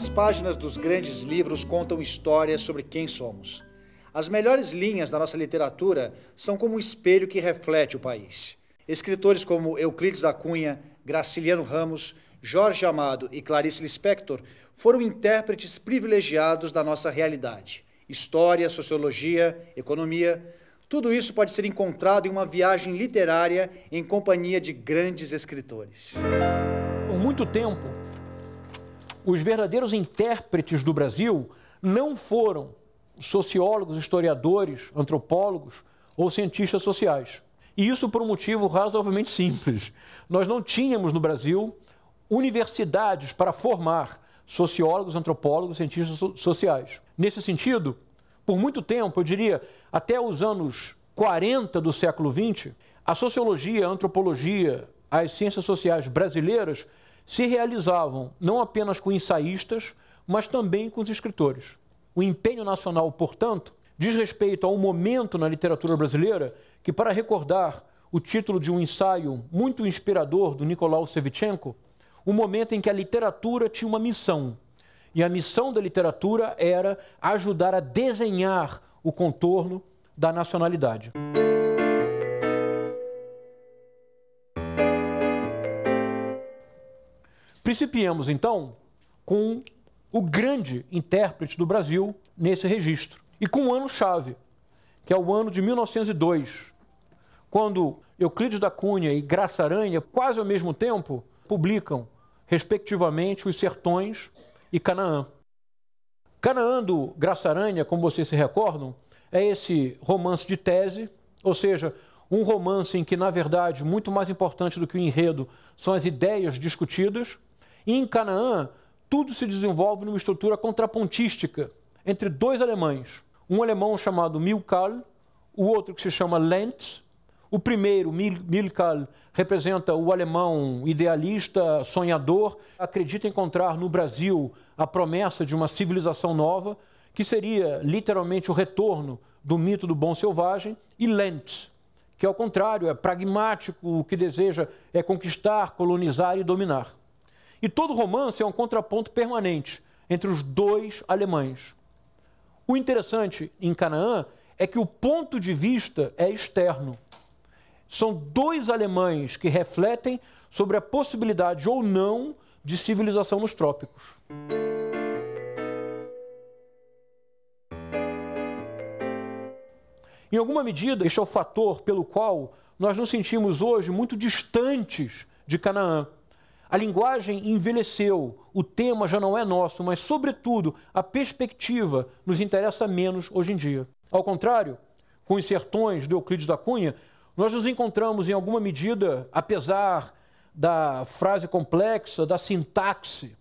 As páginas dos grandes livros contam histórias sobre quem somos. As melhores linhas da nossa literatura são como um espelho que reflete o país. Escritores como Euclides da Cunha, Graciliano Ramos, Jorge Amado e Clarice Lispector foram intérpretes privilegiados da nossa realidade. História, sociologia, economia, tudo isso pode ser encontrado em uma viagem literária em companhia de grandes escritores. Por muito tempo, os verdadeiros intérpretes do Brasil não foram sociólogos, historiadores, antropólogos ou cientistas sociais. E isso por um motivo razoavelmente simples. Nós não tínhamos no Brasil universidades para formar sociólogos, antropólogos, cientistas sociais. Nesse sentido, por muito tempo, eu diria até os anos 40 do século XX, a sociologia, a antropologia, as ciências sociais brasileiras se realizavam não apenas com ensaístas, mas também com os escritores. O empenho nacional, portanto, diz respeito a um momento na literatura brasileira que, para recordar o título de um ensaio muito inspirador do Nicolau Sevchenko, o momento em que a literatura tinha uma missão. E a missão da literatura era ajudar a desenhar o contorno da nacionalidade. Principiemos então com o grande intérprete do Brasil nesse registro e com um ano-chave, que é o ano de 1902, quando Euclides da Cunha e Graça Aranha, quase ao mesmo tempo, publicam, respectivamente, Os Sertões e Canaã. Canaã do Graça Aranha, como vocês se recordam, é esse romance de tese, ou seja, um romance em que, na verdade, muito mais importante do que o enredo são as ideias discutidas. E em Canaã, tudo se desenvolve numa estrutura contrapontística entre dois alemães. Um alemão chamado Milkal, o outro que se chama Lentz, o primeiro, Milkal, representa o alemão idealista, sonhador, acredita encontrar no Brasil a promessa de uma civilização nova, que seria literalmente o retorno do mito do bom selvagem, e Lentz, que ao contrário é pragmático, o que deseja é conquistar, colonizar e dominar. E todo romance é um contraponto permanente entre os dois alemães. O interessante em Canaã é que o ponto de vista é externo. São dois alemães que refletem sobre a possibilidade ou não de civilização nos trópicos. Em alguma medida, este é o fator pelo qual nós nos sentimos hoje muito distantes de Canaã. A linguagem envelheceu, o tema já não é nosso, mas, sobretudo, a perspectiva nos interessa menos hoje em dia. Ao contrário, com os sertões do Euclides da Cunha, nós nos encontramos, em alguma medida, apesar da frase complexa, da sintaxe,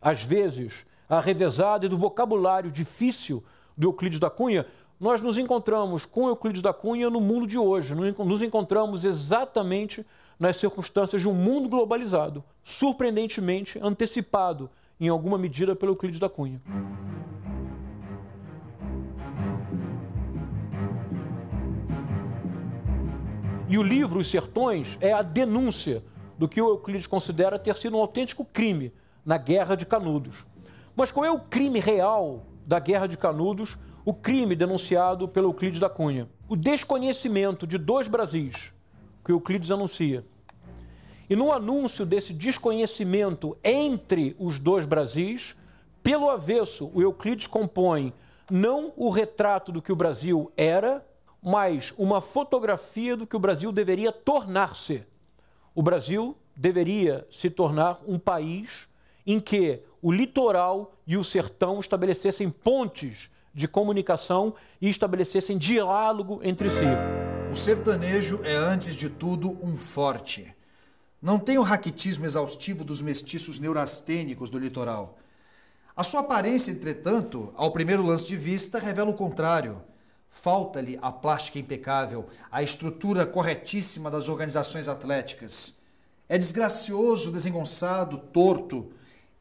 às vezes arrevezada, e do vocabulário difícil do Euclides da Cunha, nós nos encontramos com Euclides da Cunha no mundo de hoje. Nos encontramos exatamente nas circunstâncias de um mundo globalizado, surpreendentemente antecipado, em alguma medida, pelo Euclides da Cunha. E o livro Os Sertões é a denúncia do que o Euclides considera ter sido um autêntico crime na Guerra de Canudos. Mas qual é o crime real da Guerra de Canudos, o crime denunciado pelo Euclides da Cunha? O desconhecimento de dois Brasis, que Euclides anuncia. E no anúncio desse desconhecimento entre os dois Brasis, pelo avesso, o Euclides compõe não o retrato do que o Brasil era, mas uma fotografia do que o Brasil deveria tornar-se. O Brasil deveria se tornar um país em que o litoral e o sertão estabelecessem pontes de comunicação e estabelecessem diálogo entre si. O sertanejo é, antes de tudo, um forte. Não tem o raquitismo exaustivo dos mestiços neurastênicos do litoral. A sua aparência, entretanto, ao primeiro lance de vista, revela o contrário. Falta-lhe a plástica impecável, a estrutura corretíssima das organizações atléticas. É desgracioso, desengonçado, torto.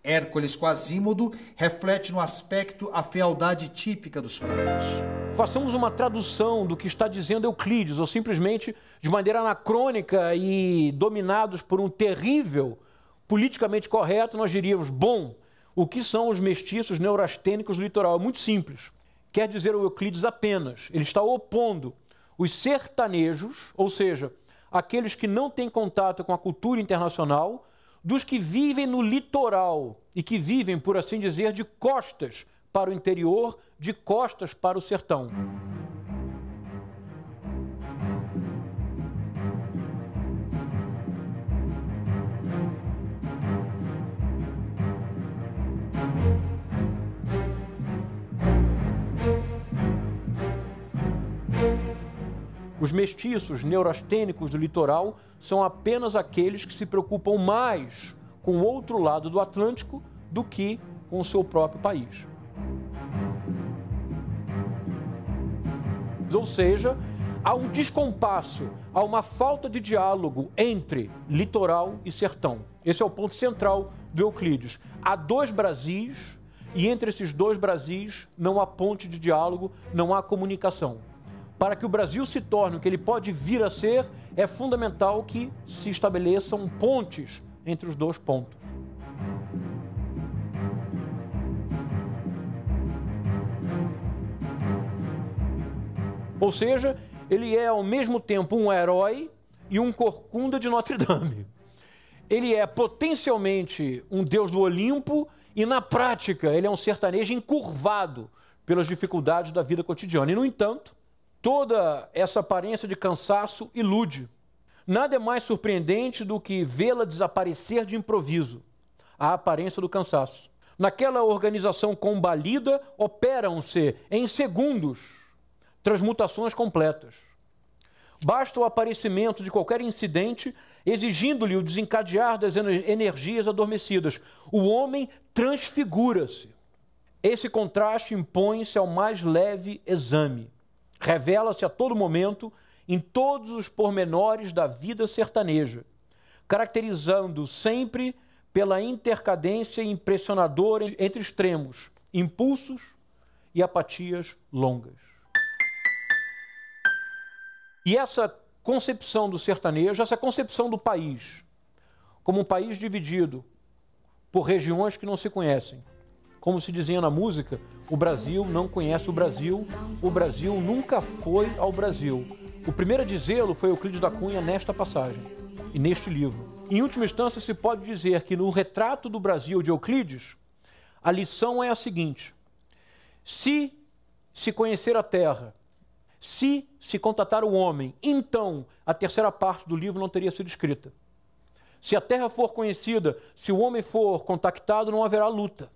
Hércules Quasímodo reflete no aspecto a fealdade típica dos fracos. Façamos uma tradução do que está dizendo Euclides, ou simplesmente de maneira anacrônica e dominados por um terrível politicamente correto, nós diríamos: bom, o que são os mestiços neurastênicos do litoral. É muito simples. Quer dizer o Euclides apenas. Ele está opondo os sertanejos, ou seja, aqueles que não têm contato com a cultura internacional, dos que vivem no litoral e que vivem, por assim dizer, de costas para o interior, de costas para o sertão. Os mestiços neurastênicos do litoral são apenas aqueles que se preocupam mais com o outro lado do Atlântico do que com o seu próprio país. Ou seja, há um descompasso, há uma falta de diálogo entre litoral e sertão. Esse é o ponto central do Euclides. Há dois Brasis e entre esses dois Brasis não há ponte de diálogo, não há comunicação para que o Brasil se torne o que ele pode vir a ser, é fundamental que se estabeleçam pontes entre os dois pontos. Ou seja, ele é ao mesmo tempo um herói e um corcunda de Notre Dame. Ele é potencialmente um deus do Olimpo e, na prática, ele é um sertanejo encurvado pelas dificuldades da vida cotidiana. E, no entanto, Toda essa aparência de cansaço ilude. Nada é mais surpreendente do que vê-la desaparecer de improviso a aparência do cansaço. Naquela organização combalida, operam-se em segundos transmutações completas. Basta o aparecimento de qualquer incidente exigindo-lhe o desencadear das energias adormecidas. O homem transfigura-se. Esse contraste impõe-se ao mais leve exame revela-se a todo momento em todos os pormenores da vida sertaneja, caracterizando sempre pela intercadência impressionadora entre extremos, impulsos e apatias longas. E essa concepção do sertanejo, essa concepção do país, como um país dividido por regiões que não se conhecem, como se dizia na música, o Brasil não conhece o Brasil, o Brasil nunca foi ao Brasil. O primeiro a dizê-lo foi Euclides da Cunha nesta passagem e neste livro. Em última instância, se pode dizer que no retrato do Brasil de Euclides, a lição é a seguinte: se se conhecer a terra, se se contatar o homem, então a terceira parte do livro não teria sido escrita. Se a terra for conhecida, se o homem for contactado, não haverá luta.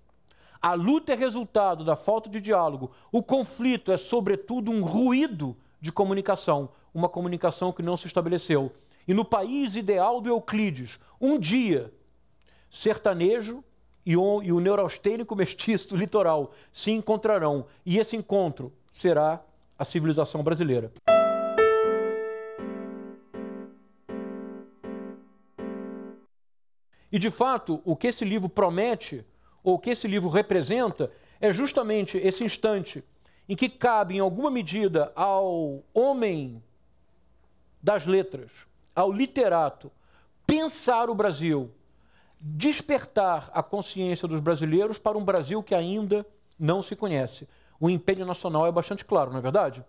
A luta é resultado da falta de diálogo. O conflito é, sobretudo, um ruído de comunicação, uma comunicação que não se estabeleceu. E no país ideal do Euclides, um dia, sertanejo e o, e o neuraustênico mestiço do litoral se encontrarão. E esse encontro será a civilização brasileira. E de fato, o que esse livro promete ou o que esse livro representa, é justamente esse instante em que cabe, em alguma medida, ao homem das letras, ao literato, pensar o Brasil, despertar a consciência dos brasileiros para um Brasil que ainda não se conhece. O empenho nacional é bastante claro, não é verdade?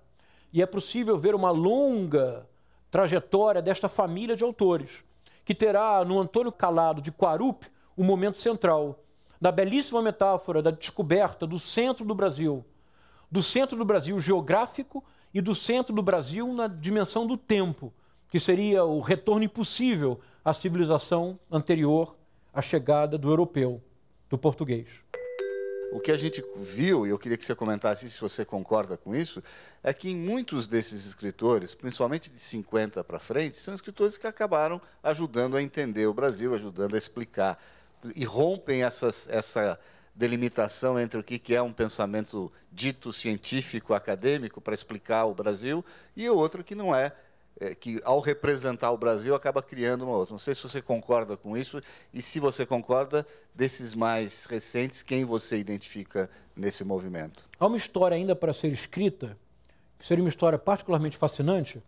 E é possível ver uma longa trajetória desta família de autores, que terá no Antônio Calado de Quarup um momento central da belíssima metáfora da descoberta do centro do Brasil, do centro do Brasil geográfico e do centro do Brasil na dimensão do tempo, que seria o retorno impossível à civilização anterior à chegada do europeu, do português. O que a gente viu, e eu queria que você comentasse se você concorda com isso, é que em muitos desses escritores, principalmente de 50 para frente, são escritores que acabaram ajudando a entender o Brasil, ajudando a explicar e rompem essas, essa delimitação entre o que é um pensamento dito científico, acadêmico, para explicar o Brasil, e o outro que não é, é, que ao representar o Brasil acaba criando uma outra. Não sei se você concorda com isso, e se você concorda, desses mais recentes, quem você identifica nesse movimento? Há uma história ainda para ser escrita, que seria uma história particularmente fascinante,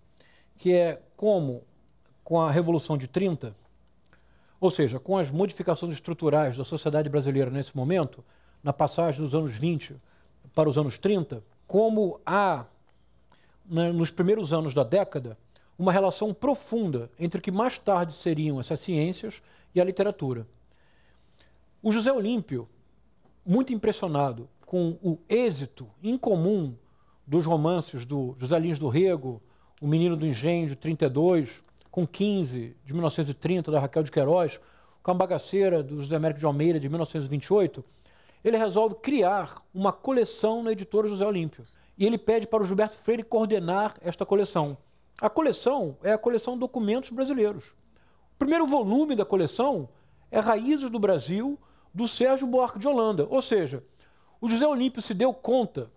que é como, com a Revolução de 30, Ou seja, com as modificações estruturais da sociedade brasileira nesse momento, na passagem dos anos 20 para os anos 30, como há, né, nos primeiros anos da década, uma relação profunda entre o que mais tarde seriam essas ciências e a literatura. O José Olímpio, muito impressionado com o êxito incomum dos romances do José Lins do Rego, O Menino do Engenho, de 32, com 15, de 1930, da Raquel de Queiroz, com a Bagaceira, do José Américo de Almeida, de 1928, ele resolve criar uma coleção na editora José Olímpio. E ele pede para o Gilberto Freire coordenar esta coleção. A coleção é a coleção Documentos Brasileiros. O primeiro volume da coleção é Raízes do Brasil, do Sérgio Buarque de Holanda. Ou seja, o José Olímpio se deu conta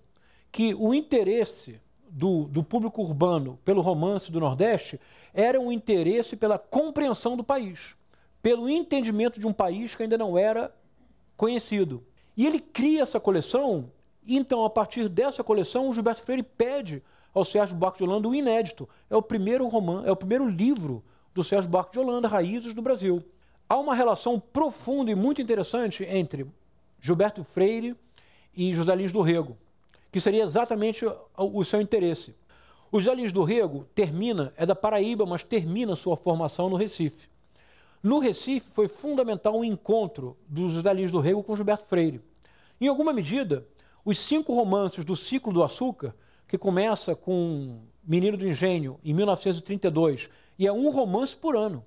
que o interesse do, do público urbano pelo romance do Nordeste era um interesse pela compreensão do país, pelo entendimento de um país que ainda não era conhecido. E ele cria essa coleção, e então, a partir dessa coleção, o Gilberto Freire pede ao Sérgio Buarque de Holanda o inédito. É o primeiro romance, é o primeiro livro do Sérgio Buarque de Holanda, Raízes do Brasil. Há uma relação profunda e muito interessante entre Gilberto Freire e José Lins do Rego, que seria exatamente o seu interesse. O José Lins do Rego termina, é da Paraíba, mas termina sua formação no Recife. No Recife foi fundamental o encontro dos José Lins do Rego com Gilberto Freire. Em alguma medida, os cinco romances do ciclo do açúcar, que começa com Menino do Engenho, em 1932, e é um romance por ano,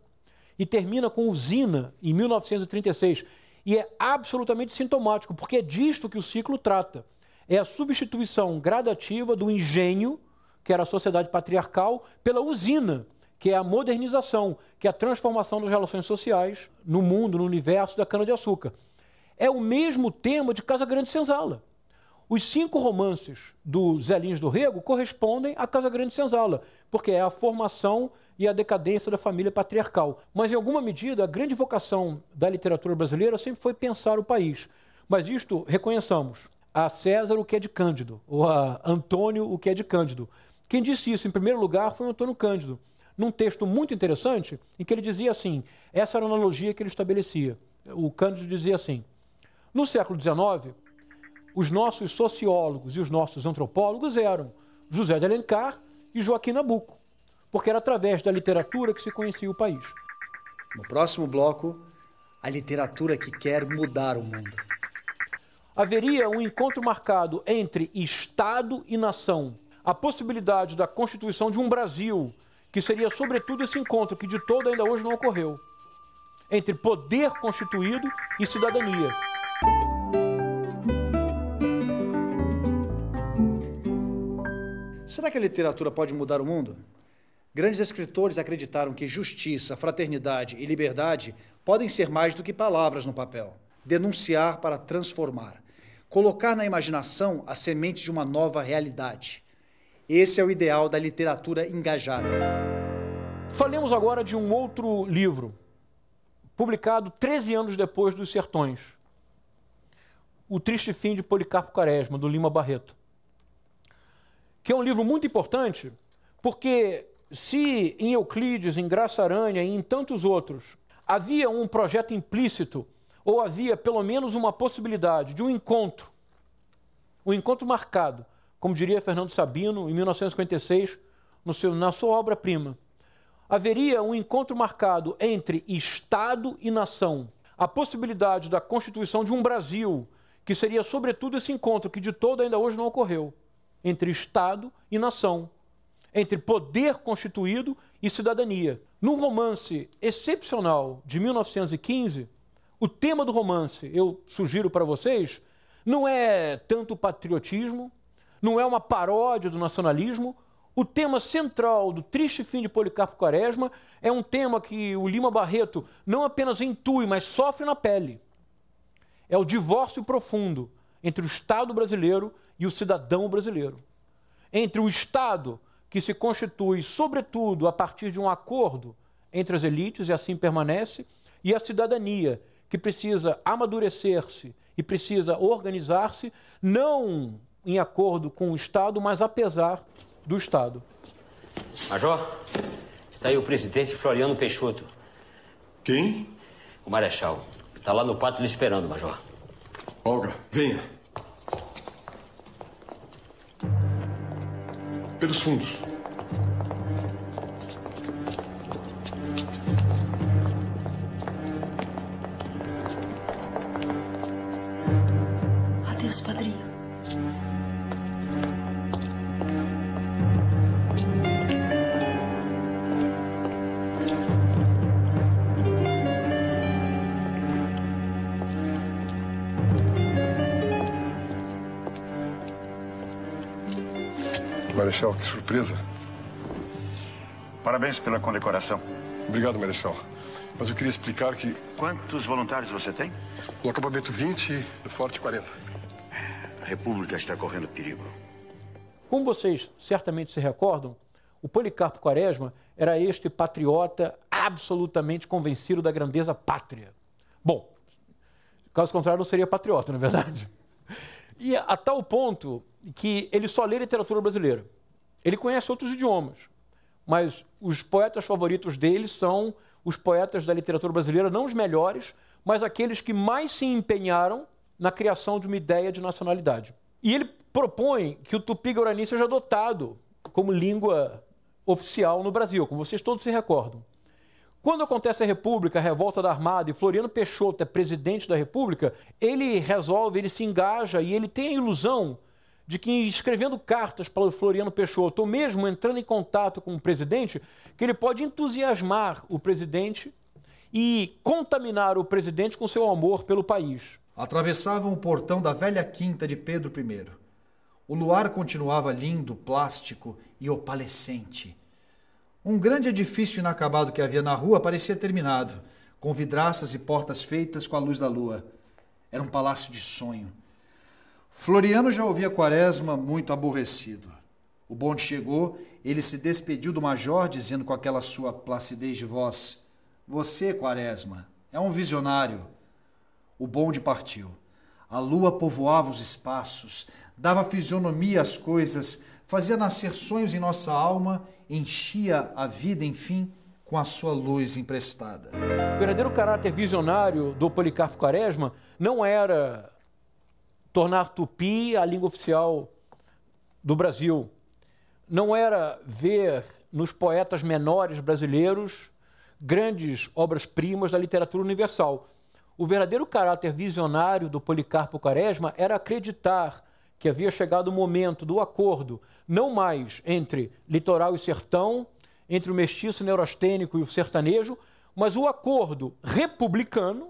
e termina com Usina, em 1936, e é absolutamente sintomático, porque é disto que o ciclo trata. É a substituição gradativa do engenho, que era a sociedade patriarcal, pela usina, que é a modernização, que é a transformação das relações sociais no mundo, no universo da cana-de-açúcar. É o mesmo tema de Casa Grande Senzala. Os cinco romances do Zé Lins do Rego correspondem a Casa Grande Senzala, porque é a formação e a decadência da família patriarcal. Mas, em alguma medida, a grande vocação da literatura brasileira sempre foi pensar o país. Mas isto, reconheçamos, a César o que é de Cândido, ou a Antônio o que é de Cândido. Quem disse isso, em primeiro lugar, foi Antônio Cândido num texto muito interessante, em que ele dizia assim: essa era a analogia que ele estabelecia. O Cândido dizia assim: no século XIX, os nossos sociólogos e os nossos antropólogos eram José de Alencar e Joaquim Nabuco, porque era através da literatura que se conhecia o país. No próximo bloco, a literatura que quer mudar o mundo. Haveria um encontro marcado entre Estado e nação, a possibilidade da constituição de um Brasil que seria sobretudo esse encontro que de todo ainda hoje não ocorreu entre poder constituído e cidadania. Será que a literatura pode mudar o mundo? Grandes escritores acreditaram que justiça, fraternidade e liberdade podem ser mais do que palavras no papel. Denunciar para transformar. Colocar na imaginação a semente de uma nova realidade. Esse é o ideal da literatura engajada. Falemos agora de um outro livro, publicado 13 anos depois dos Sertões. O Triste Fim de Policarpo Quaresma, do Lima Barreto. Que é um livro muito importante, porque se em Euclides, em Graça Aranha e em tantos outros havia um projeto implícito, ou havia pelo menos uma possibilidade de um encontro, um encontro marcado como diria Fernando Sabino, em 1956, seu, na sua obra-prima. Haveria um encontro marcado entre Estado e nação. A possibilidade da constituição de um Brasil, que seria, sobretudo, esse encontro que de todo ainda hoje não ocorreu, entre Estado e nação, entre poder constituído e cidadania. No romance excepcional de 1915, o tema do romance, eu sugiro para vocês, não é tanto patriotismo, não é uma paródia do nacionalismo. O tema central do triste fim de Policarpo Quaresma é um tema que o Lima Barreto não apenas intui, mas sofre na pele. É o divórcio profundo entre o Estado brasileiro e o cidadão brasileiro. Entre o Estado, que se constitui, sobretudo, a partir de um acordo entre as elites, e assim permanece, e a cidadania, que precisa amadurecer-se e precisa organizar-se, não em acordo com o Estado, mas apesar do Estado. Major, está aí o presidente Floriano Peixoto. Quem? O Marechal. Está lá no pátio lhe esperando, Major. Olga, venha. Pelos fundos. Adeus, padrinho. Marechal, que surpresa. Parabéns pela condecoração. Obrigado, Marechal. Mas eu queria explicar que Quantos voluntários você tem? no acampamento 20, no Forte 40. A República está correndo perigo. Como vocês certamente se recordam, o Policarpo Quaresma era este patriota absolutamente convencido da grandeza pátria. Bom, caso contrário, não seria patriota, não é verdade? E a tal ponto que ele só lê literatura brasileira. Ele conhece outros idiomas, mas os poetas favoritos dele são os poetas da literatura brasileira, não os melhores, mas aqueles que mais se empenharam na criação de uma ideia de nacionalidade. E ele propõe que o tupi-guarani seja adotado como língua oficial no Brasil, como vocês todos se recordam. Quando acontece a República, a revolta da Armada, e Floriano Peixoto é presidente da República, ele resolve, ele se engaja e ele tem a ilusão de que escrevendo cartas para o Floriano Peixoto, ou mesmo entrando em contato com o presidente, que ele pode entusiasmar o presidente e contaminar o presidente com seu amor pelo país. Atravessavam o portão da velha quinta de Pedro I. O luar continuava lindo, plástico e opalescente. Um grande edifício inacabado que havia na rua parecia terminado, com vidraças e portas feitas com a luz da lua. Era um palácio de sonho. Floriano já ouvia Quaresma muito aborrecido. O bonde chegou, ele se despediu do major, dizendo com aquela sua placidez de voz: Você, Quaresma, é um visionário. O bonde partiu. A lua povoava os espaços, dava fisionomia às coisas, fazia nascer sonhos em nossa alma, enchia a vida, enfim, com a sua luz emprestada. O verdadeiro caráter visionário do Policarpo Quaresma não era tornar tupi a língua oficial do Brasil. Não era ver nos poetas menores brasileiros grandes obras-primas da literatura universal. O verdadeiro caráter visionário do Policarpo Quaresma era acreditar que havia chegado o momento do acordo, não mais entre litoral e sertão, entre o mestiço neurastênico e o sertanejo, mas o acordo republicano,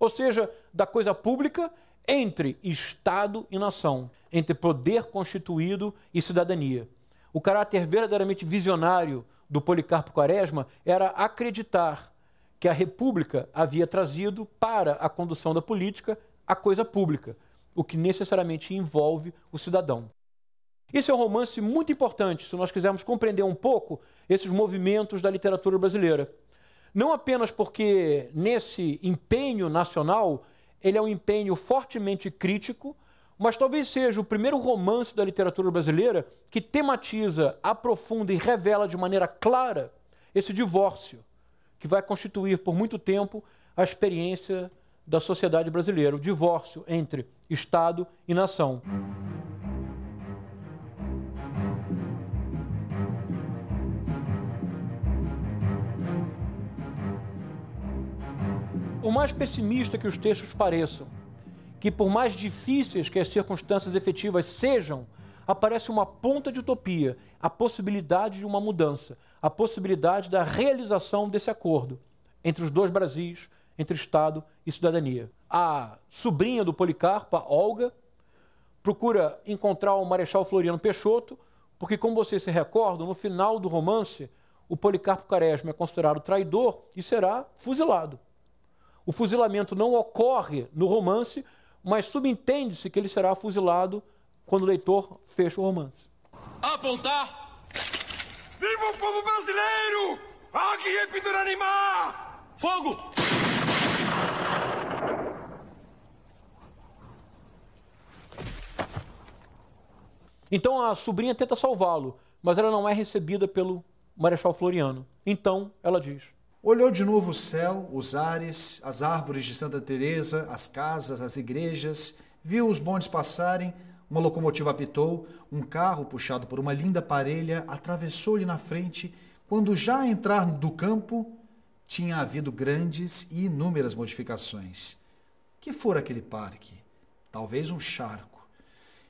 ou seja, da coisa pública, entre Estado e nação, entre poder constituído e cidadania. O caráter verdadeiramente visionário do Policarpo Quaresma era acreditar que a República havia trazido para a condução da política a coisa pública, o que necessariamente envolve o cidadão. Esse é um romance muito importante se nós quisermos compreender um pouco esses movimentos da literatura brasileira. Não apenas porque nesse empenho nacional ele é um empenho fortemente crítico, mas talvez seja o primeiro romance da literatura brasileira que tematiza, aprofunda e revela de maneira clara esse divórcio que vai constituir por muito tempo a experiência da sociedade brasileira, o divórcio entre Estado e nação. Por mais pessimista que os textos pareçam, que por mais difíceis que as circunstâncias efetivas sejam, aparece uma ponta de utopia, a possibilidade de uma mudança, a possibilidade da realização desse acordo entre os dois Brasis, entre Estado e cidadania. A sobrinha do Policarpo, a Olga, procura encontrar o Marechal Floriano Peixoto, porque, como vocês se recordam, no final do romance, o Policarpo Quaresma é considerado traidor e será fuzilado. O fuzilamento não ocorre no romance, mas subentende-se que ele será fuzilado quando o leitor fecha o romance. Apontar! Viva o povo brasileiro! Águia Pinduranimá! Fogo! Então a sobrinha tenta salvá-lo, mas ela não é recebida pelo Marechal Floriano. Então ela diz: Olhou de novo o céu, os ares, as árvores de Santa Teresa, as casas, as igrejas, viu os bondes passarem, uma locomotiva apitou, um carro puxado por uma linda parelha atravessou-lhe na frente, quando já a entrar do campo, tinha havido grandes e inúmeras modificações. Que fora aquele parque? Talvez um charco.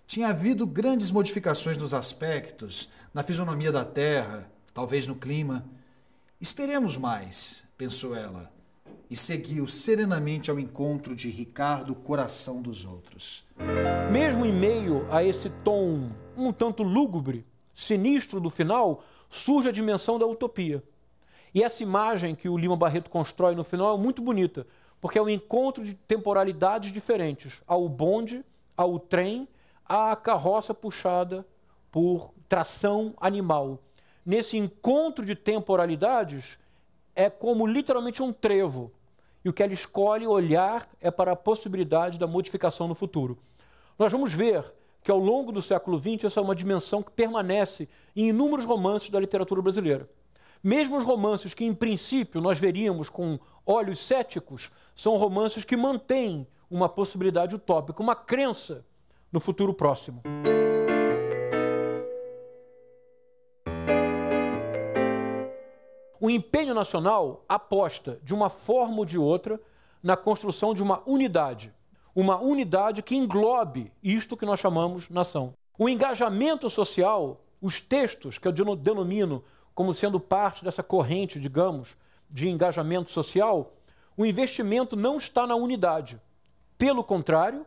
Tinha havido grandes modificações nos aspectos, na fisionomia da terra, talvez no clima. Esperemos mais, pensou ela, e seguiu serenamente ao encontro de Ricardo, coração dos outros. Mesmo em meio a esse tom um tanto lúgubre, sinistro do final, surge a dimensão da utopia. E essa imagem que o Lima Barreto constrói no final é muito bonita, porque é um encontro de temporalidades diferentes. Ao bonde, ao trem, à carroça puxada por tração animal. Nesse encontro de temporalidades, é como literalmente um trevo. E o que ela escolhe olhar é para a possibilidade da modificação no futuro. Nós vamos ver que ao longo do século XX essa é uma dimensão que permanece em inúmeros romances da literatura brasileira. Mesmo os romances que, em princípio, nós veríamos com olhos céticos, são romances que mantêm uma possibilidade utópica, uma crença no futuro próximo. O empenho nacional aposta, de uma forma ou de outra, na construção de uma unidade. Uma unidade que englobe isto que nós chamamos nação. O engajamento social, os textos que eu denomino como sendo parte dessa corrente, digamos, de engajamento social, o investimento não está na unidade. Pelo contrário,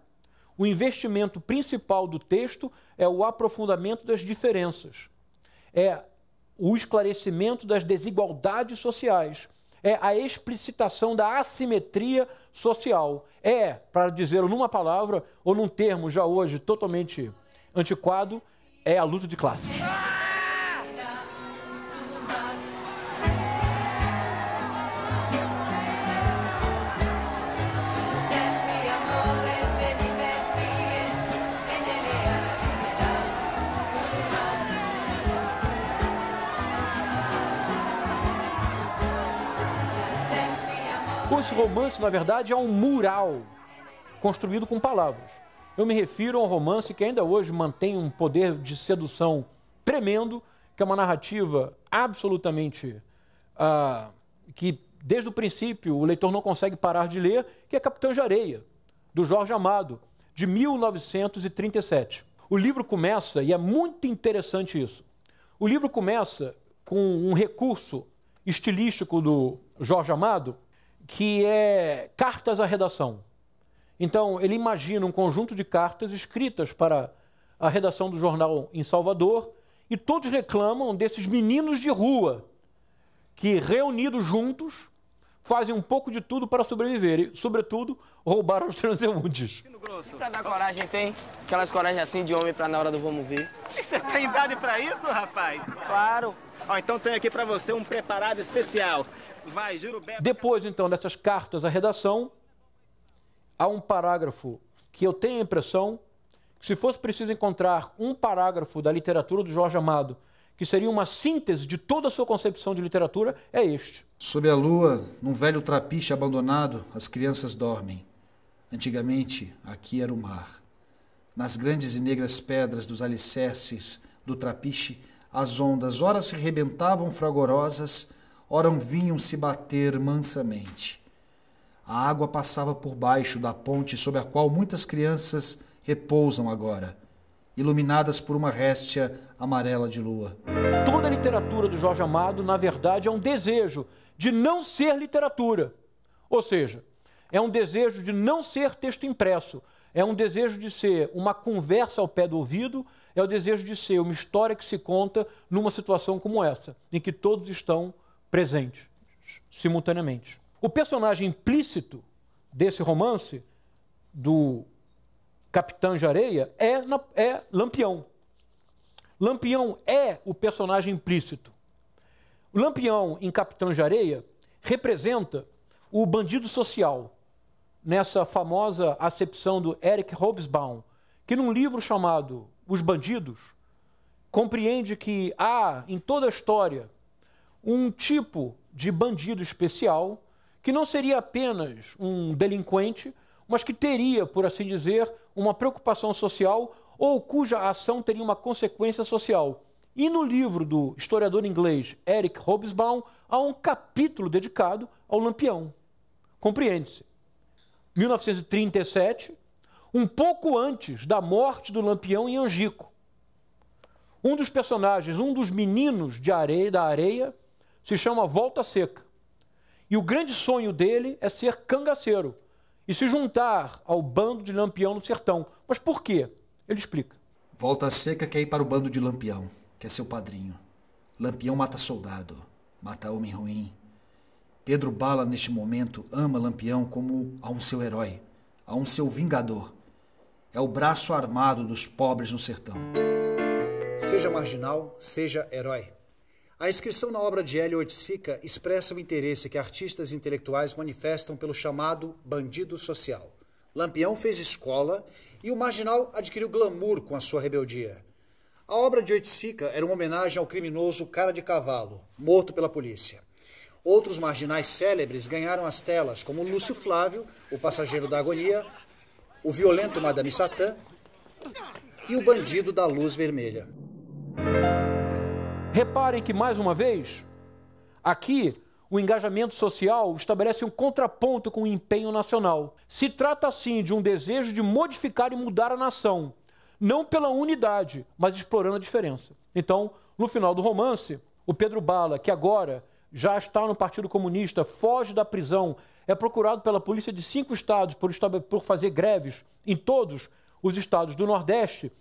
o investimento principal do texto é o aprofundamento das diferenças. É o esclarecimento das desigualdades sociais, é a explicitação da assimetria social. É, para dizer numa palavra, ou num termo já hoje totalmente antiquado, é a luta de classe. Romance, na verdade, é um mural construído com palavras. Eu me refiro a um romance que ainda hoje mantém um poder de sedução tremendo, que é uma narrativa absolutamente. Uh, que desde o princípio o leitor não consegue parar de ler, que é Capitão de Areia, do Jorge Amado, de 1937. O livro começa, e é muito interessante isso, o livro começa com um recurso estilístico do Jorge Amado, que é cartas à redação. Então, ele imagina um conjunto de cartas escritas para a redação do jornal em Salvador e todos reclamam desses meninos de rua que, reunidos juntos, fazem um pouco de tudo para sobreviver e, sobretudo, roubar os transeuntes. Pra dar coragem tem? Aquelas coragens assim de homem pra na hora do vamos ver. Você tem idade pra isso, rapaz? Claro. Ó, então tem aqui pra você um preparado especial. Vai, juro bem. Depois, então, dessas cartas à redação, há um parágrafo que eu tenho a impressão que se fosse preciso encontrar um parágrafo da literatura do Jorge Amado que seria uma síntese de toda a sua concepção de literatura, é este. Sob a lua, num velho trapiche abandonado, as crianças dormem. Antigamente, aqui era o mar. Nas grandes e negras pedras dos alicerces do trapiche, as ondas ora se rebentavam fragorosas, ora vinham se bater mansamente. A água passava por baixo da ponte sob a qual muitas crianças repousam agora iluminadas por uma réstia amarela de lua. Toda a literatura do Jorge Amado, na verdade, é um desejo de não ser literatura. Ou seja, é um desejo de não ser texto impresso, é um desejo de ser uma conversa ao pé do ouvido, é o desejo de ser uma história que se conta numa situação como essa, em que todos estão presentes simultaneamente. O personagem implícito desse romance, do Capitão de Areia é, é Lampião. Lampião é o personagem implícito. O Lampião, em Capitão de Areia, representa o bandido social, nessa famosa acepção do Eric Hobsbawm, que num livro chamado Os Bandidos, compreende que há em toda a história um tipo de bandido especial que não seria apenas um delinquente, mas que teria, por assim dizer, uma preocupação social ou cuja ação teria uma consequência social. E no livro do historiador inglês Eric Hobsbawm há um capítulo dedicado ao Lampião. Compreende-se. 1937, um pouco antes da morte do Lampião em Angico. Um dos personagens, um dos meninos de areia, da areia, se chama Volta Seca. E o grande sonho dele é ser cangaceiro e se juntar ao bando de Lampião no sertão. Mas por quê? Ele explica. Volta Seca quer ir para o bando de Lampião, que é seu padrinho. Lampião mata soldado, mata homem ruim. Pedro Bala, neste momento, ama Lampião como a um seu herói, a um seu vingador. É o braço armado dos pobres no sertão. Seja marginal, seja herói. A inscrição na obra de Hélio Oiticica expressa o interesse que artistas intelectuais manifestam pelo chamado bandido social. Lampião fez escola e o marginal adquiriu glamour com a sua rebeldia. A obra de Oiticica era uma homenagem ao criminoso Cara de Cavalo, morto pela polícia. Outros marginais célebres ganharam as telas, como Lúcio Flávio, o passageiro da agonia, o violento Madame Satã e o bandido da luz vermelha. Reparem que, mais uma vez, aqui o engajamento social estabelece um contraponto com o empenho nacional. Se trata, assim, de um desejo de modificar e mudar a nação, não pela unidade, mas explorando a diferença. Então, no final do romance, o Pedro Bala, que agora já está no Partido Comunista, foge da prisão, é procurado pela polícia de cinco estados por, por fazer greves em todos os estados do Nordeste,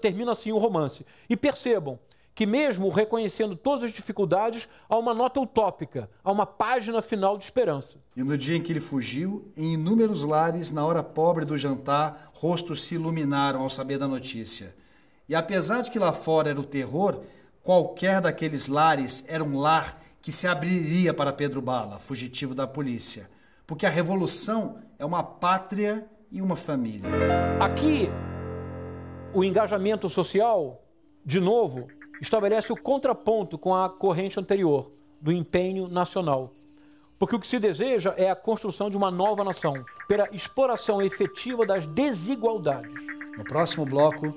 termina assim o romance. E percebam, que, mesmo reconhecendo todas as dificuldades, há uma nota utópica, há uma página final de esperança. E no dia em que ele fugiu, em inúmeros lares, na hora pobre do jantar, rostos se iluminaram ao saber da notícia. E apesar de que lá fora era o terror, qualquer daqueles lares era um lar que se abriria para Pedro Bala, fugitivo da polícia. Porque a revolução é uma pátria e uma família. Aqui, o engajamento social, de novo, estabelece o contraponto com a corrente anterior, do empenho nacional. Porque o que se deseja é a construção de uma nova nação, pela exploração efetiva das desigualdades. No próximo bloco,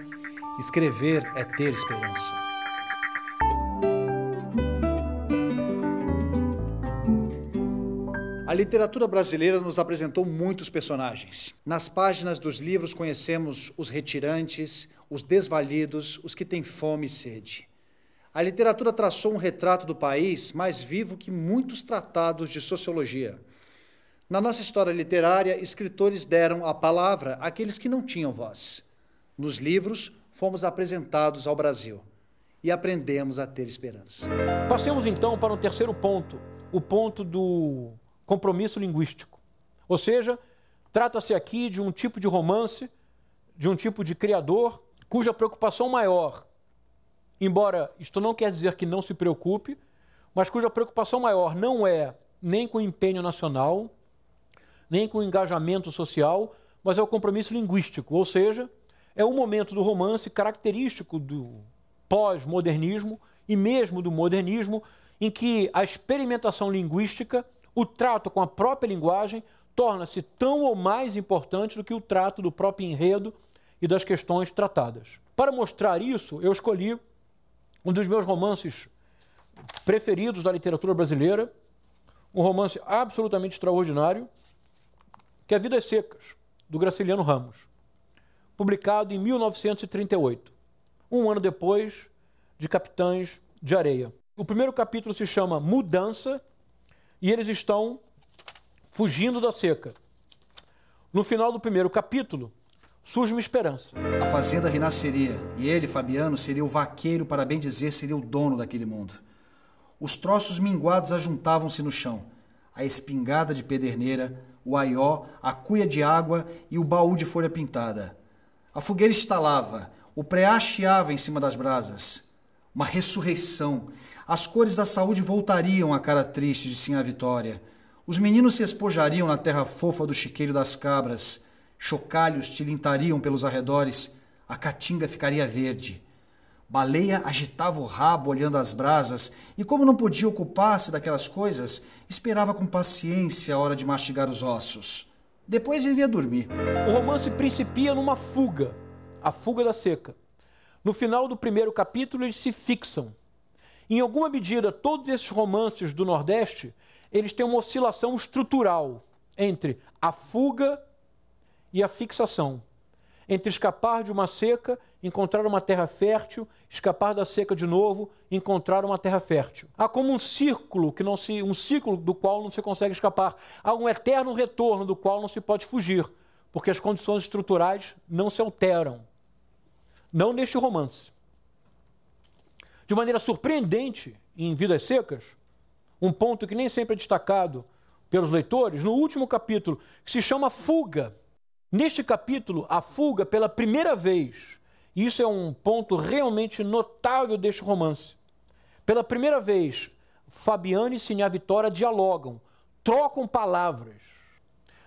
escrever é ter esperança. A literatura brasileira nos apresentou muitos personagens. Nas páginas dos livros conhecemos os retirantes, os desvalidos, os que têm fome e sede. A literatura traçou um retrato do país mais vivo que muitos tratados de sociologia. Na nossa história literária, escritores deram a palavra àqueles que não tinham voz. Nos livros, fomos apresentados ao Brasil e aprendemos a ter esperança. Passemos então para um terceiro ponto, o ponto do compromisso linguístico. Ou seja, trata-se aqui de um tipo de romance, de um tipo de criador cuja preocupação maior embora isto não quer dizer que não se preocupe, mas cuja preocupação maior não é nem com o empenho nacional, nem com o engajamento social, mas é o compromisso linguístico, ou seja, é um momento do romance característico do pós-modernismo e mesmo do modernismo, em que a experimentação linguística, o trato com a própria linguagem, torna-se tão ou mais importante do que o trato do próprio enredo e das questões tratadas. Para mostrar isso, eu escolhi um dos meus romances preferidos da literatura brasileira, um romance absolutamente extraordinário, que é Vidas Secas, do Graciliano Ramos, publicado em 1938, um ano depois de Capitães de Areia. O primeiro capítulo se chama Mudança e eles estão fugindo da seca. No final do primeiro capítulo, surge uma esperança. A fazenda renasceria e ele, Fabiano, seria o vaqueiro, para bem dizer, seria o dono daquele mundo. Os troços minguados ajuntavam-se no chão. A espingarda de pederneira, o aió, a cuia de água e o baú de folha pintada. A fogueira estalava, o preá chiava em cima das brasas. Uma ressurreição. As cores da saúde voltariam à cara triste de Sinha Vitória. Os meninos se espojariam na terra fofa do chiqueiro das cabras chocalhos tilintariam pelos arredores, a caatinga ficaria verde. Baleia agitava o rabo olhando as brasas e, como não podia ocupar-se daquelas coisas, esperava com paciência a hora de mastigar os ossos. Depois iria dormir. O romance principia numa fuga, a fuga da seca. No final do primeiro capítulo, eles se fixam. Em alguma medida, todos esses romances do Nordeste, eles têm uma oscilação estrutural entre a fuga e a fixação. Entre escapar de uma seca, encontrar uma terra fértil, escapar da seca de novo, encontrar uma terra fértil. Há como um círculo que não se, um ciclo do qual não se consegue escapar. Há um eterno retorno do qual não se pode fugir, porque as condições estruturais não se alteram. Não neste romance. De maneira surpreendente, em Vidas Secas, um ponto que nem sempre é destacado pelos leitores, no último capítulo, que se chama Fuga. Neste capítulo, a fuga, pela primeira vez, e isso é um ponto realmente notável deste romance. Pela primeira vez, Fabiane e Sinha Vitória dialogam, trocam palavras.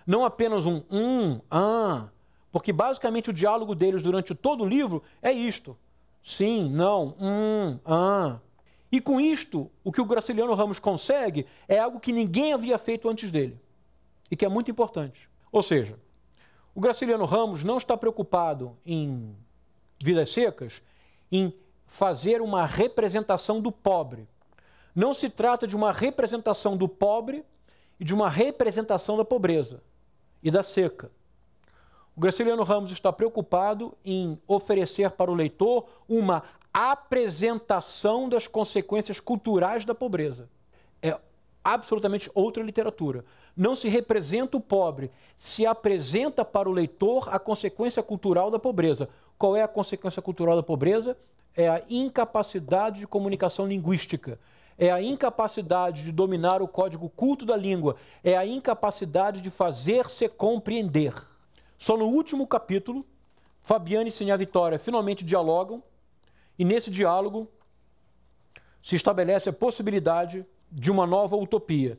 Não apenas um um, ah, porque basicamente o diálogo deles durante todo o livro é isto. Sim, não, um, ah. E com isto, o que o Graciliano Ramos consegue é algo que ninguém havia feito antes dele e que é muito importante. Ou seja, o Graciliano Ramos não está preocupado em Vidas Secas em fazer uma representação do pobre. Não se trata de uma representação do pobre e de uma representação da pobreza e da seca. O Graciliano Ramos está preocupado em oferecer para o leitor uma apresentação das consequências culturais da pobreza. É absolutamente outra literatura. Não se representa o pobre, se apresenta para o leitor a consequência cultural da pobreza. Qual é a consequência cultural da pobreza? É a incapacidade de comunicação linguística, é a incapacidade de dominar o código culto da língua, é a incapacidade de fazer-se compreender. Só no último capítulo, Fabiane e Sinha Vitória finalmente dialogam, e nesse diálogo se estabelece a possibilidade de uma nova utopia.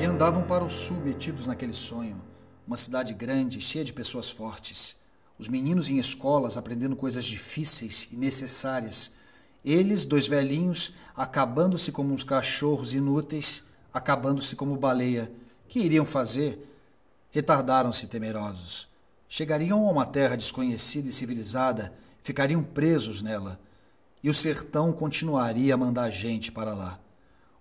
E andavam para o sul metidos naquele sonho, uma cidade grande, cheia de pessoas fortes os meninos em escolas aprendendo coisas difíceis e necessárias. Eles, dois velhinhos, acabando-se como uns cachorros inúteis, acabando-se como baleia. Que iriam fazer? Retardaram-se temerosos. Chegariam a uma terra desconhecida e civilizada, ficariam presos nela. E o sertão continuaria a mandar gente para lá.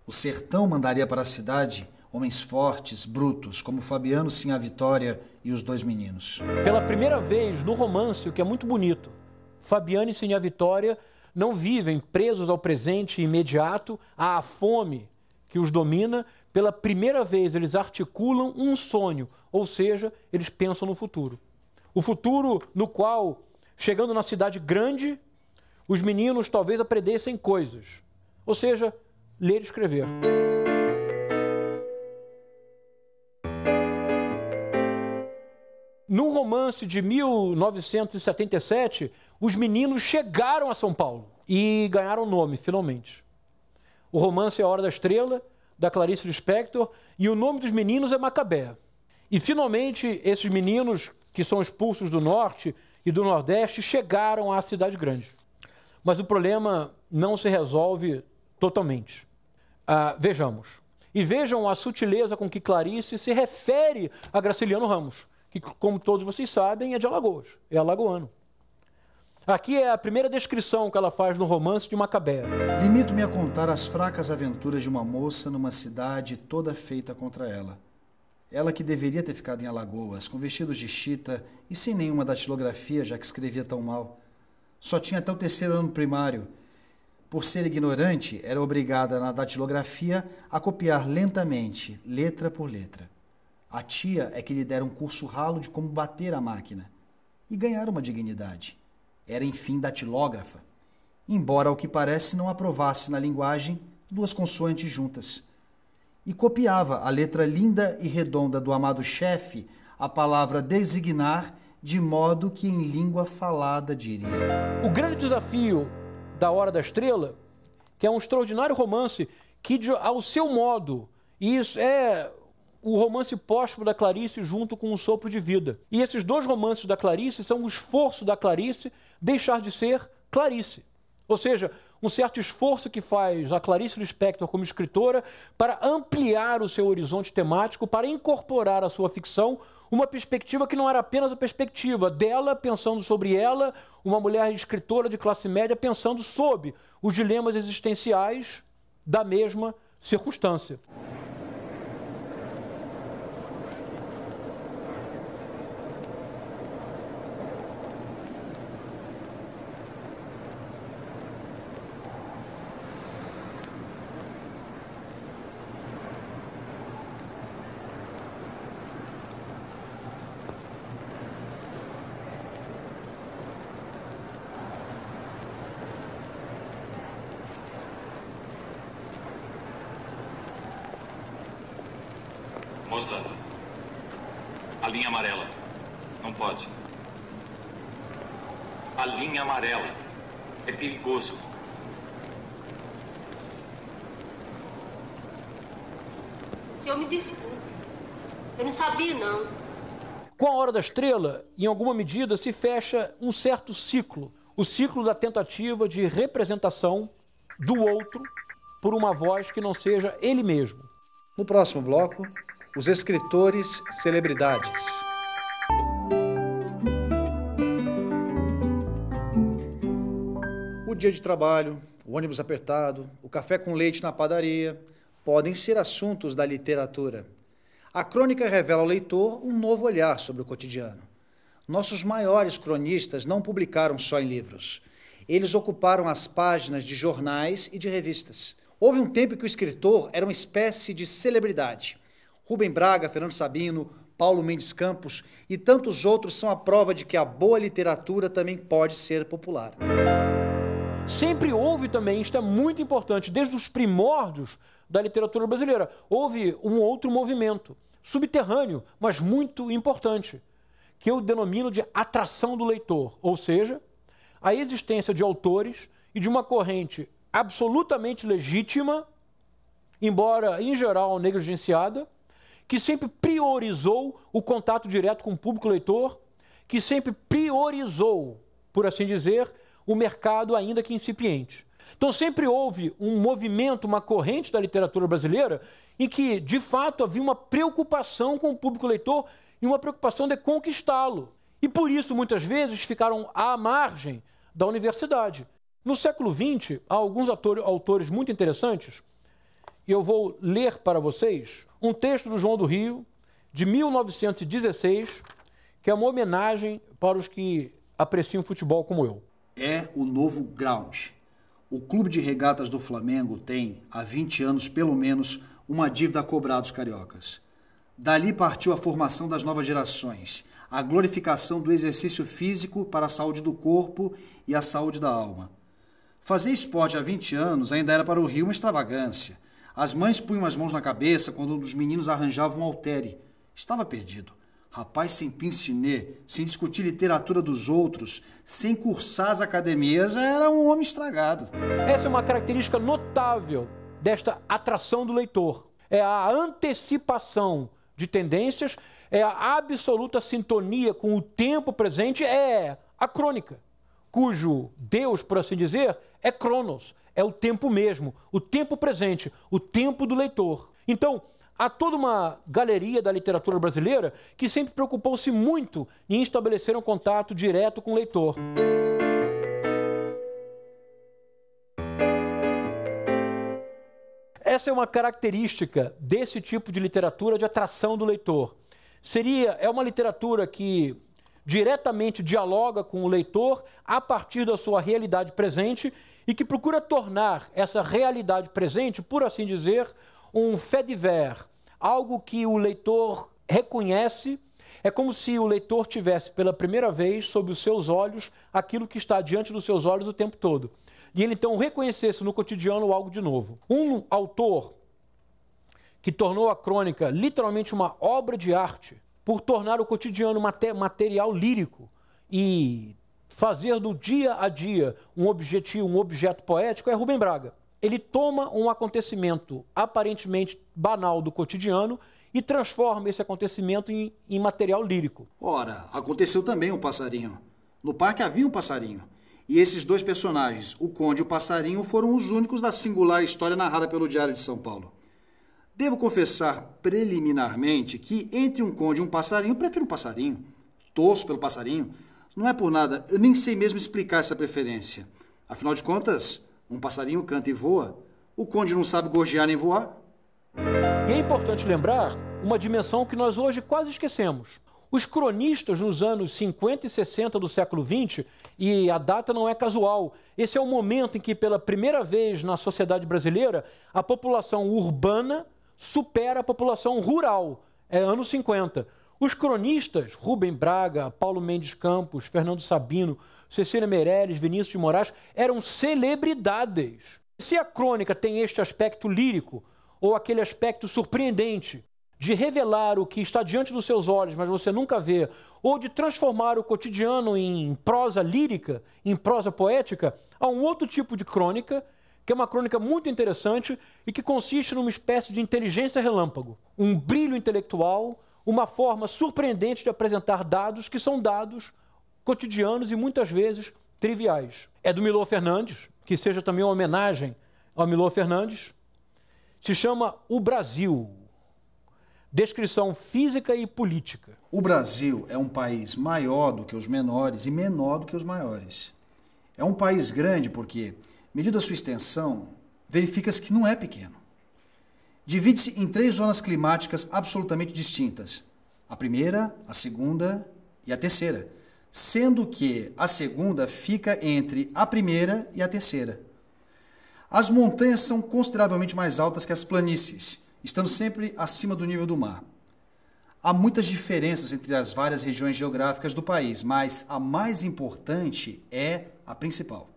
O sertão mandaria para a cidade homens fortes, brutos, como Fabiano Sim a Vitória e os dois meninos. Pela primeira vez no romance, o que é muito bonito, Fabiano e Sim a Vitória não vivem presos ao presente imediato, à fome que os domina. Pela primeira vez, eles articulam um sonho, ou seja, eles pensam no futuro. O futuro no qual, chegando na cidade grande, os meninos talvez aprendessem coisas, ou seja, ler e escrever. No romance de 1977, os meninos chegaram a São Paulo e ganharam nome, finalmente. O romance é A Hora da Estrela, da Clarice Lispector, e o nome dos meninos é Macabé. E finalmente, esses meninos que são expulsos do norte e do nordeste chegaram à cidade grande. Mas o problema não se resolve totalmente. Ah, vejamos. E vejam a sutileza com que Clarice se refere a Graciliano Ramos que, como todos vocês sabem, é de Alagoas, é alagoano. Aqui é a primeira descrição que ela faz no romance de Macabé. Limito-me a contar as fracas aventuras de uma moça numa cidade toda feita contra ela. Ela que deveria ter ficado em Alagoas, com vestidos de chita e sem nenhuma datilografia, já que escrevia tão mal. Só tinha até o terceiro ano primário. Por ser ignorante, era obrigada na datilografia a copiar lentamente, letra por letra. A tia é que lhe dera um curso ralo de como bater a máquina e ganhar uma dignidade. Era, enfim, datilógrafa, embora, ao que parece, não aprovasse na linguagem duas consoantes juntas. E copiava a letra linda e redonda do amado chefe a palavra designar de modo que em língua falada diria. O grande desafio da Hora da Estrela, que é um extraordinário romance que, ao seu modo, e isso é o romance póstumo da Clarice junto com o sopro de vida. E esses dois romances da Clarice são o esforço da Clarice deixar de ser Clarice. Ou seja, um certo esforço que faz a Clarice Lispector como escritora para ampliar o seu horizonte temático, para incorporar à sua ficção uma perspectiva que não era apenas a perspectiva dela pensando sobre ela, uma mulher escritora de classe média pensando sobre os dilemas existenciais da mesma circunstância. Moça, a linha amarela. Não pode. A linha amarela. É perigoso. O senhor me desculpe. Eu não sabia, não. Com a Hora da Estrela, em alguma medida, se fecha um certo ciclo. O ciclo da tentativa de representação do outro por uma voz que não seja ele mesmo. No próximo bloco, os escritores celebridades. O dia de trabalho, o ônibus apertado, o café com leite na padaria podem ser assuntos da literatura. A crônica revela ao leitor um novo olhar sobre o cotidiano. Nossos maiores cronistas não publicaram só em livros. Eles ocuparam as páginas de jornais e de revistas. Houve um tempo que o escritor era uma espécie de celebridade. Rubem Braga, Fernando Sabino, Paulo Mendes Campos e tantos outros são a prova de que a boa literatura também pode ser popular. Sempre houve também, isto é muito importante, desde os primórdios da literatura brasileira, houve um outro movimento, subterrâneo, mas muito importante, que eu denomino de atração do leitor, ou seja, a existência de autores e de uma corrente absolutamente legítima, embora em geral negligenciada, que sempre priorizou o contato direto com o público leitor, que sempre priorizou, por assim dizer, o mercado ainda que incipiente. Então sempre houve um movimento, uma corrente da literatura brasileira em que, de fato, havia uma preocupação com o público leitor e uma preocupação de conquistá-lo. E por isso, muitas vezes, ficaram à margem da universidade. No século XX, há alguns autores muito interessantes, e eu vou ler para vocês um texto do João do Rio, de 1916, que é uma homenagem para os que apreciam futebol como eu. É o novo ground. O Clube de Regatas do Flamengo tem, há 20 anos pelo menos, uma dívida a cobrar dos cariocas. Dali partiu a formação das novas gerações, a glorificação do exercício físico para a saúde do corpo e a saúde da alma. Fazer esporte há 20 anos ainda era para o Rio uma extravagância. As mães punham as mãos na cabeça quando um dos meninos arranjava um altere. Estava perdido. Rapaz sem pincinê, sem discutir literatura dos outros, sem cursar as academias, era um homem estragado. Essa é uma característica notável desta atração do leitor. É a antecipação de tendências, é a absoluta sintonia com o tempo presente, é a crônica, cujo Deus, por assim dizer, é Cronos, é o tempo mesmo, o tempo presente, o tempo do leitor. Então, há toda uma galeria da literatura brasileira que sempre preocupou-se muito em estabelecer um contato direto com o leitor. Essa é uma característica desse tipo de literatura de atração do leitor. Seria é uma literatura que diretamente dialoga com o leitor a partir da sua realidade presente e que procura tornar essa realidade presente, por assim dizer, um fait divers, algo que o leitor reconhece. É como se o leitor tivesse pela primeira vez sob os seus olhos aquilo que está diante dos seus olhos o tempo todo. E ele então reconhecesse no cotidiano algo de novo. Um autor que tornou a crônica literalmente uma obra de arte, por tornar o cotidiano material lírico e fazer do dia a dia um objetivo, um objeto poético é Rubem Braga. Ele toma um acontecimento aparentemente banal do cotidiano e transforma esse acontecimento em, em material lírico. Ora, aconteceu também um passarinho. No parque havia um passarinho. E esses dois personagens, o Conde e o Passarinho, foram os únicos da singular história narrada pelo Diário de São Paulo. Devo confessar preliminarmente que entre um conde e um passarinho, prefiro um passarinho. Torço pelo passarinho. Não é por nada, eu nem sei mesmo explicar essa preferência. Afinal de contas, um passarinho canta e voa. O conde não sabe gorjear nem voar. E é importante lembrar uma dimensão que nós hoje quase esquecemos. Os cronistas nos anos 50 e 60 do século XX, e a data não é casual, esse é o momento em que, pela primeira vez na sociedade brasileira, a população urbana supera a população rural. É anos 50. Os cronistas, Rubem Braga, Paulo Mendes Campos, Fernando Sabino, Cecília Meirelles, Vinícius de Moraes, eram celebridades. Se a crônica tem este aspecto lírico, ou aquele aspecto surpreendente, de revelar o que está diante dos seus olhos, mas você nunca vê, ou de transformar o cotidiano em prosa lírica, em prosa poética, há um outro tipo de crônica, que é uma crônica muito interessante e que consiste numa espécie de inteligência relâmpago, um brilho intelectual, uma forma surpreendente de apresentar dados que são dados cotidianos e muitas vezes triviais. É do Milor Fernandes, que seja também uma homenagem ao Milor Fernandes. Se chama O Brasil, descrição física e política. O Brasil é um país maior do que os menores e menor do que os maiores. É um país grande porque, medida sua extensão, verifica-se que não é pequeno. Divide-se em três zonas climáticas absolutamente distintas: a primeira, a segunda e a terceira, sendo que a segunda fica entre a primeira e a terceira. As montanhas são consideravelmente mais altas que as planícies estando sempre acima do nível do mar. Há muitas diferenças entre as várias regiões geográficas do país, mas a mais importante é a principal.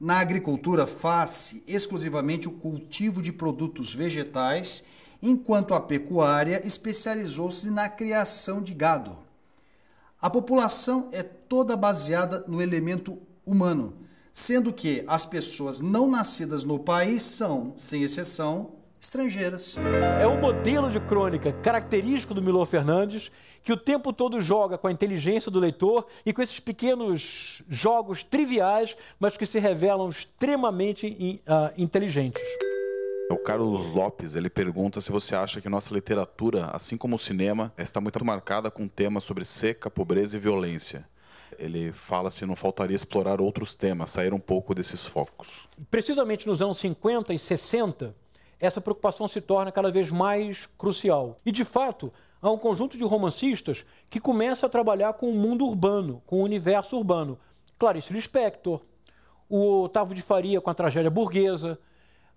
Na agricultura faz-se exclusivamente o cultivo de produtos vegetais, enquanto a pecuária especializou-se na criação de gado. A população é toda baseada no elemento humano, sendo que as pessoas não nascidas no país são, sem exceção, estrangeiras. É um modelo de crônica característico do Milor Fernandes, que o tempo todo joga com a inteligência do leitor e com esses pequenos jogos triviais, mas que se revelam extremamente uh, inteligentes. O Carlos Lopes ele pergunta se você acha que nossa literatura, assim como o cinema, está muito marcada com temas sobre seca, pobreza e violência. Ele fala se não faltaria explorar outros temas, sair um pouco desses focos. Precisamente nos anos 50 e 60, essa preocupação se torna cada vez mais crucial. E, de fato, há um conjunto de romancistas que começa a trabalhar com o mundo urbano, com o universo urbano. Clarice Lispector, o Otávio de Faria com a tragédia burguesa,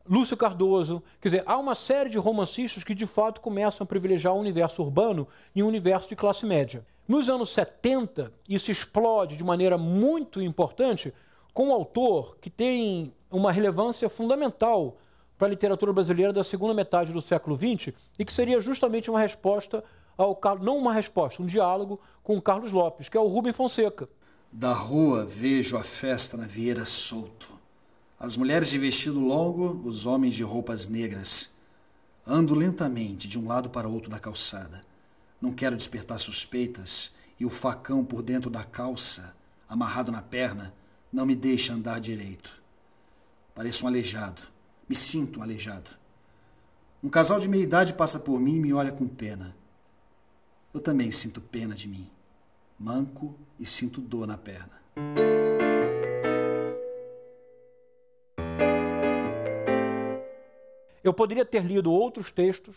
Lúcio Cardoso. Quer dizer, há uma série de romancistas que, de fato, começam a privilegiar o universo urbano e o universo de classe média. Nos anos 70, isso explode de maneira muito importante com um autor que tem uma relevância fundamental para a literatura brasileira da segunda metade do século XX e que seria justamente uma resposta ao não uma resposta, um diálogo com o Carlos Lopes, que é o Rubem Fonseca. Da rua vejo a festa na vieira solto. As mulheres de vestido longo, os homens de roupas negras. Ando lentamente de um lado para outro da calçada. Não quero despertar suspeitas e o facão por dentro da calça, amarrado na perna, não me deixa andar direito. Pareço um aleijado me sinto aleijado. Um casal de meia idade passa por mim e me olha com pena. Eu também sinto pena de mim. Manco e sinto dor na perna. Eu poderia ter lido outros textos,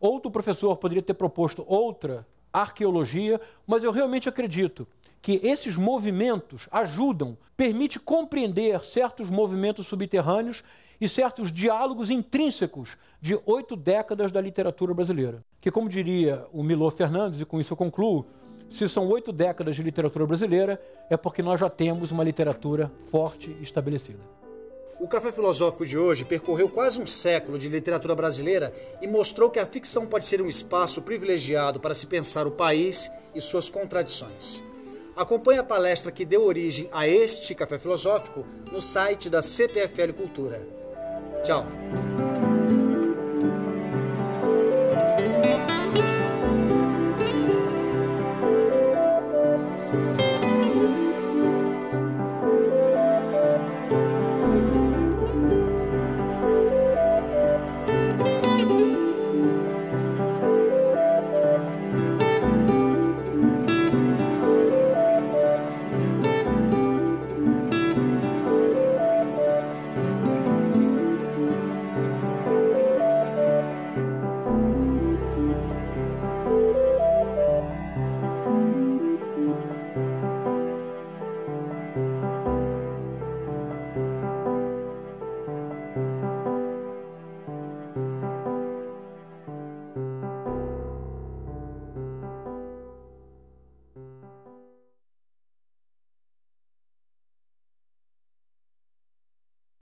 outro professor poderia ter proposto outra arqueologia, mas eu realmente acredito que esses movimentos ajudam, permite compreender certos movimentos subterrâneos e certos diálogos intrínsecos de oito décadas da literatura brasileira. Que, como diria o Milor Fernandes, e com isso eu concluo, se são oito décadas de literatura brasileira, é porque nós já temos uma literatura forte e estabelecida. O Café Filosófico de hoje percorreu quase um século de literatura brasileira e mostrou que a ficção pode ser um espaço privilegiado para se pensar o país e suas contradições. Acompanhe a palestra que deu origem a este Café Filosófico no site da CPFL Cultura. 叫